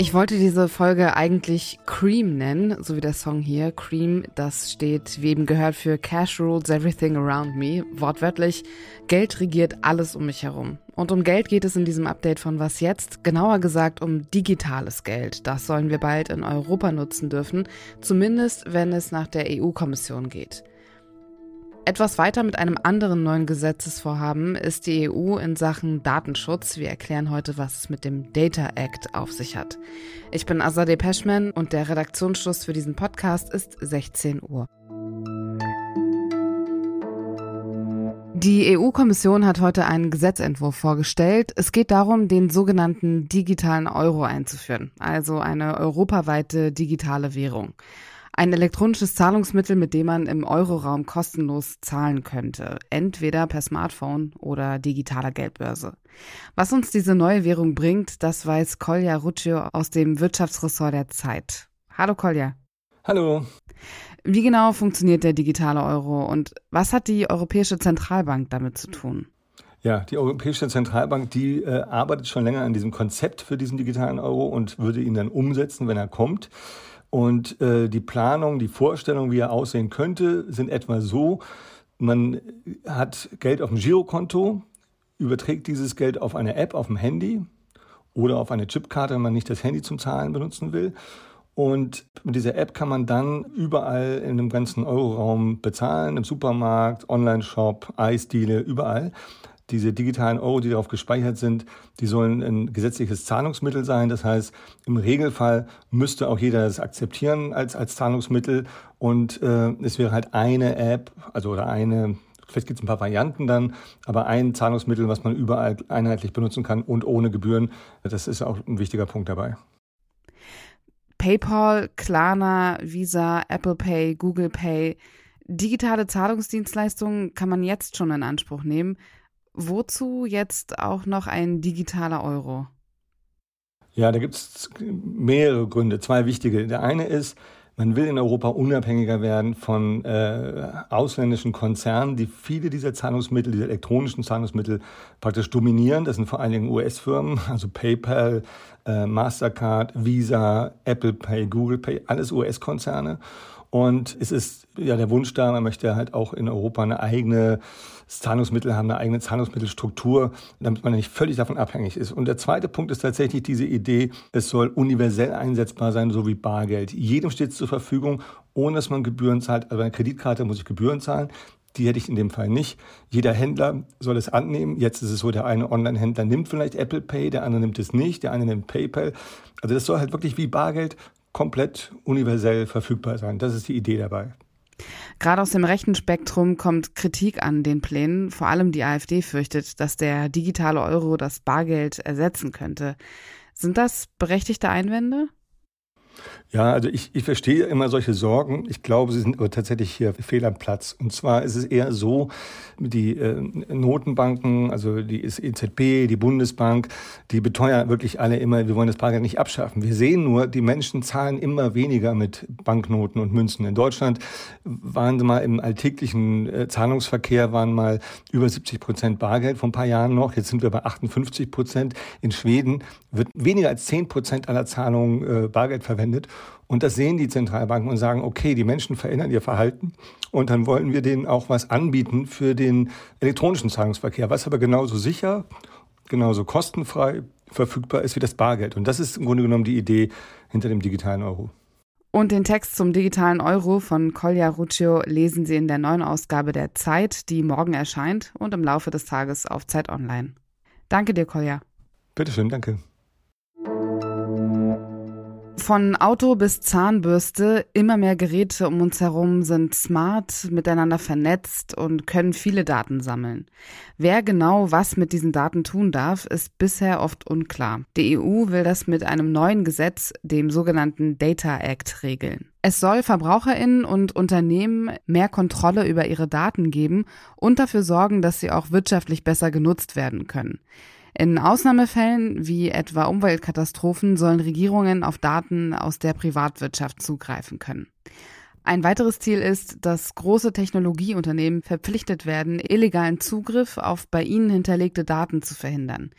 Ich wollte diese Folge eigentlich Cream nennen, so wie der Song hier. Cream, das steht, wie eben gehört, für Cash Rules Everything Around Me. Wortwörtlich, Geld regiert alles um mich herum. Und um Geld geht es in diesem Update von Was jetzt? Genauer gesagt um digitales Geld. Das sollen wir bald in Europa nutzen dürfen, zumindest wenn es nach der EU-Kommission geht. Etwas weiter mit einem anderen neuen Gesetzesvorhaben ist die EU in Sachen Datenschutz. Wir erklären heute, was es mit dem Data Act auf sich hat. Ich bin Azadeh Peschman und der Redaktionsschluss für diesen Podcast ist 16 Uhr. Die EU-Kommission hat heute einen Gesetzentwurf vorgestellt. Es geht darum, den sogenannten digitalen Euro einzuführen, also eine europaweite digitale Währung. Ein elektronisches Zahlungsmittel, mit dem man im Euroraum kostenlos zahlen könnte, entweder per Smartphone oder digitaler Geldbörse. Was uns diese neue Währung bringt, das weiß Kolja Ruccio aus dem Wirtschaftsressort der Zeit. Hallo Kolja. Hallo. Wie genau funktioniert der digitale Euro und was hat die Europäische Zentralbank damit zu tun? Ja, die Europäische Zentralbank, die äh, arbeitet schon länger an diesem Konzept für diesen digitalen Euro und würde ihn dann umsetzen, wenn er kommt. Und äh, die Planung, die Vorstellung, wie er aussehen könnte, sind etwa so, man hat Geld auf dem Girokonto, überträgt dieses Geld auf eine App auf dem Handy oder auf eine Chipkarte, wenn man nicht das Handy zum Zahlen benutzen will. Und mit dieser App kann man dann überall in dem ganzen Euroraum bezahlen, im Supermarkt, Online-Shop, Eisdiele, überall diese digitalen Euro, die darauf gespeichert sind, die sollen ein gesetzliches Zahlungsmittel sein. Das heißt, im Regelfall müsste auch jeder das akzeptieren als, als Zahlungsmittel. Und äh, es wäre halt eine App, also oder eine, vielleicht gibt es ein paar Varianten dann, aber ein Zahlungsmittel, was man überall einheitlich benutzen kann und ohne Gebühren. Das ist auch ein wichtiger Punkt dabei. PayPal, Klarna, Visa, Apple Pay, Google Pay. Digitale Zahlungsdienstleistungen kann man jetzt schon in Anspruch nehmen. Wozu jetzt auch noch ein digitaler Euro? Ja, da gibt es mehrere Gründe, zwei wichtige. Der eine ist, man will in Europa unabhängiger werden von äh, ausländischen Konzernen, die viele dieser Zahlungsmittel, diese elektronischen Zahlungsmittel praktisch dominieren. Das sind vor allen Dingen US-Firmen, also PayPal, äh, Mastercard, Visa, Apple Pay, Google Pay, alles US-Konzerne. Und es ist ja der Wunsch da, man möchte halt auch in Europa eine eigene Zahlungsmittel haben, eine eigene Zahlungsmittelstruktur, damit man nicht völlig davon abhängig ist. Und der zweite Punkt ist tatsächlich diese Idee, es soll universell einsetzbar sein, so wie Bargeld. Jedem steht es zur Verfügung, ohne dass man Gebühren zahlt. Also eine Kreditkarte muss ich Gebühren zahlen. Die hätte ich in dem Fall nicht. Jeder Händler soll es annehmen. Jetzt ist es so, der eine Online-Händler nimmt vielleicht Apple Pay, der andere nimmt es nicht, der eine nimmt PayPal. Also das soll halt wirklich wie Bargeld komplett universell verfügbar sein. Das ist die Idee dabei. Gerade aus dem rechten Spektrum kommt Kritik an den Plänen. Vor allem die AfD fürchtet, dass der digitale Euro das Bargeld ersetzen könnte. Sind das berechtigte Einwände? Ja, also ich, ich verstehe immer solche Sorgen. Ich glaube, sie sind aber tatsächlich hier fehl am Platz. Und zwar ist es eher so, die äh, Notenbanken, also die EZB, die Bundesbank, die beteuern wirklich alle immer, wir wollen das Bargeld nicht abschaffen. Wir sehen nur, die Menschen zahlen immer weniger mit Banknoten und Münzen. In Deutschland waren sie mal im alltäglichen äh, Zahlungsverkehr waren mal über 70 Prozent Bargeld vor ein paar Jahren noch. Jetzt sind wir bei 58 Prozent. In Schweden wird weniger als 10 Prozent aller Zahlungen äh, Bargeld verwendet. Und das sehen die Zentralbanken und sagen, okay, die Menschen verändern ihr Verhalten und dann wollen wir denen auch was anbieten für den elektronischen Zahlungsverkehr, was aber genauso sicher, genauso kostenfrei verfügbar ist wie das Bargeld. Und das ist im Grunde genommen die Idee hinter dem digitalen Euro. Und den Text zum digitalen Euro von Kolja Ruccio lesen Sie in der neuen Ausgabe der Zeit, die morgen erscheint und im Laufe des Tages auf Zeit Online. Danke dir, Kolja. Bitteschön, danke. Von Auto bis Zahnbürste, immer mehr Geräte um uns herum sind smart, miteinander vernetzt und können viele Daten sammeln. Wer genau was mit diesen Daten tun darf, ist bisher oft unklar. Die EU will das mit einem neuen Gesetz, dem sogenannten Data Act, regeln. Es soll Verbraucherinnen und Unternehmen mehr Kontrolle über ihre Daten geben und dafür sorgen, dass sie auch wirtschaftlich besser genutzt werden können. In Ausnahmefällen wie etwa Umweltkatastrophen sollen Regierungen auf Daten aus der Privatwirtschaft zugreifen können. Ein weiteres Ziel ist, dass große Technologieunternehmen verpflichtet werden, illegalen Zugriff auf bei ihnen hinterlegte Daten zu verhindern.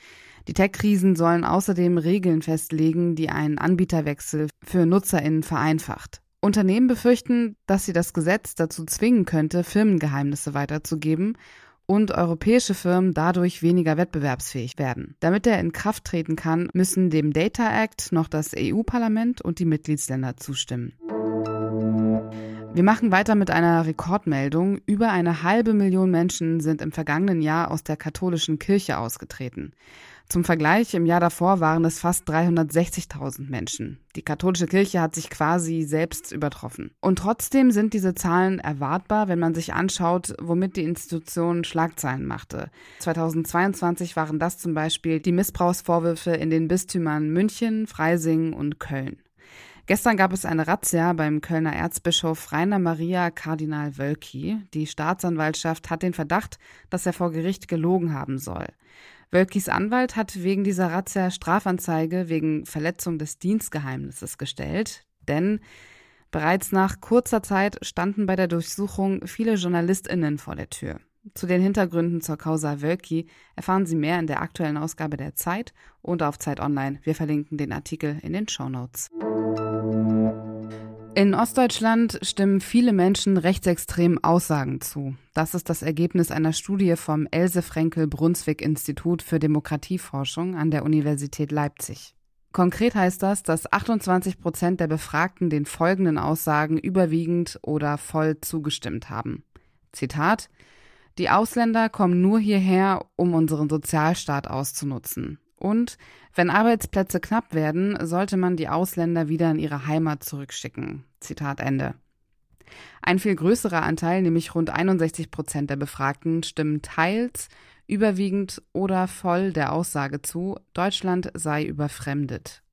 Die Tech-Krisen sollen außerdem Regeln festlegen, die einen Anbieterwechsel für NutzerInnen vereinfacht. Unternehmen befürchten, dass sie das Gesetz dazu zwingen könnte, Firmengeheimnisse weiterzugeben und europäische Firmen dadurch weniger wettbewerbsfähig werden. Damit er in Kraft treten kann, müssen dem Data Act noch das EU-Parlament und die Mitgliedsländer zustimmen. Wir machen weiter mit einer Rekordmeldung. Über eine halbe Million Menschen sind im vergangenen Jahr aus der katholischen Kirche ausgetreten. Zum Vergleich, im Jahr davor waren es fast 360.000 Menschen. Die katholische Kirche hat sich quasi selbst übertroffen. Und trotzdem sind diese Zahlen erwartbar, wenn man sich anschaut, womit die Institution Schlagzeilen machte. 2022 waren das zum Beispiel die Missbrauchsvorwürfe in den Bistümern München, Freising und Köln. Gestern gab es eine Razzia beim Kölner Erzbischof Rainer Maria Kardinal Wölki. Die Staatsanwaltschaft hat den Verdacht, dass er vor Gericht gelogen haben soll. Wölkis Anwalt hat wegen dieser Razzia Strafanzeige wegen Verletzung des Dienstgeheimnisses gestellt, denn bereits nach kurzer Zeit standen bei der Durchsuchung viele JournalistInnen vor der Tür. Zu den Hintergründen zur Causa Wölki erfahren Sie mehr in der aktuellen Ausgabe der Zeit und auf Zeit Online. Wir verlinken den Artikel in den Show Notes. In Ostdeutschland stimmen viele Menschen rechtsextremen Aussagen zu. Das ist das Ergebnis einer Studie vom Else Frenkel Brunswick Institut für Demokratieforschung an der Universität Leipzig. Konkret heißt das, dass 28 Prozent der Befragten den folgenden Aussagen überwiegend oder voll zugestimmt haben. Zitat Die Ausländer kommen nur hierher, um unseren Sozialstaat auszunutzen. Und wenn Arbeitsplätze knapp werden, sollte man die Ausländer wieder in ihre Heimat zurückschicken. Zitat Ende. Ein viel größerer Anteil, nämlich rund 61 Prozent der Befragten, stimmen teils, überwiegend oder voll der Aussage zu, Deutschland sei überfremdet.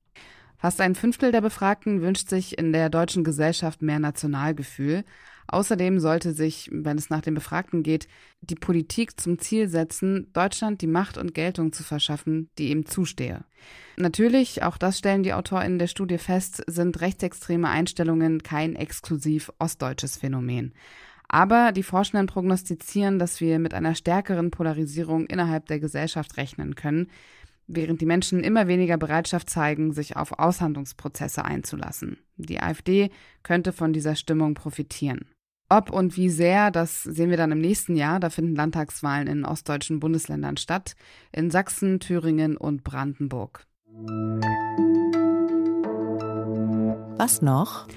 Fast ein Fünftel der Befragten wünscht sich in der deutschen Gesellschaft mehr Nationalgefühl. Außerdem sollte sich, wenn es nach den Befragten geht, die Politik zum Ziel setzen, Deutschland die Macht und Geltung zu verschaffen, die ihm zustehe. Natürlich, auch das stellen die AutorInnen der Studie fest, sind rechtsextreme Einstellungen kein exklusiv ostdeutsches Phänomen. Aber die Forschenden prognostizieren, dass wir mit einer stärkeren Polarisierung innerhalb der Gesellschaft rechnen können, während die Menschen immer weniger Bereitschaft zeigen, sich auf Aushandlungsprozesse einzulassen. Die AfD könnte von dieser Stimmung profitieren. Ob und wie sehr, das sehen wir dann im nächsten Jahr. Da finden Landtagswahlen in ostdeutschen Bundesländern statt, in Sachsen, Thüringen und Brandenburg. Was noch?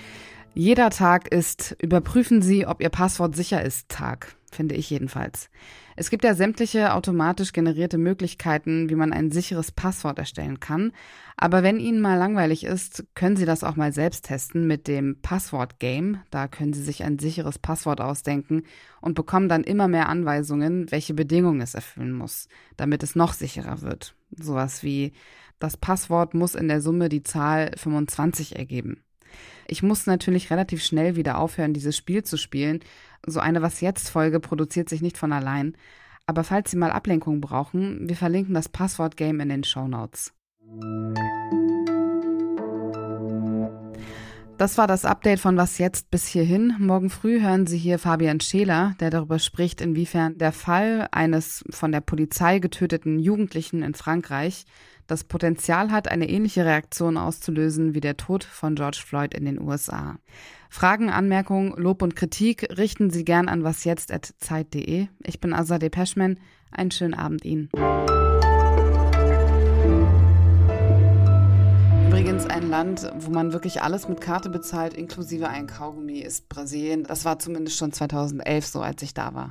Jeder Tag ist, überprüfen Sie, ob Ihr Passwort sicher ist, Tag, finde ich jedenfalls. Es gibt ja sämtliche automatisch generierte Möglichkeiten, wie man ein sicheres Passwort erstellen kann. Aber wenn Ihnen mal langweilig ist, können Sie das auch mal selbst testen mit dem Passwort-Game. Da können Sie sich ein sicheres Passwort ausdenken und bekommen dann immer mehr Anweisungen, welche Bedingungen es erfüllen muss, damit es noch sicherer wird. Sowas wie, das Passwort muss in der Summe die Zahl 25 ergeben. Ich muss natürlich relativ schnell wieder aufhören, dieses Spiel zu spielen. So eine Was jetzt Folge produziert sich nicht von allein. Aber falls Sie mal Ablenkung brauchen, wir verlinken das Passwort-Game in den Show Notes. Das war das Update von Was jetzt bis hierhin. Morgen früh hören Sie hier Fabian Scheler, der darüber spricht, inwiefern der Fall eines von der Polizei getöteten Jugendlichen in Frankreich das Potenzial hat, eine ähnliche Reaktion auszulösen wie der Tod von George Floyd in den USA. Fragen, Anmerkungen, Lob und Kritik richten Sie gern an wasjetzt.zeit.de. Ich bin Azadeh Peschman. Einen schönen Abend Ihnen. Übrigens ein Land, wo man wirklich alles mit Karte bezahlt, inklusive ein Kaugummi, ist Brasilien. Das war zumindest schon 2011 so, als ich da war.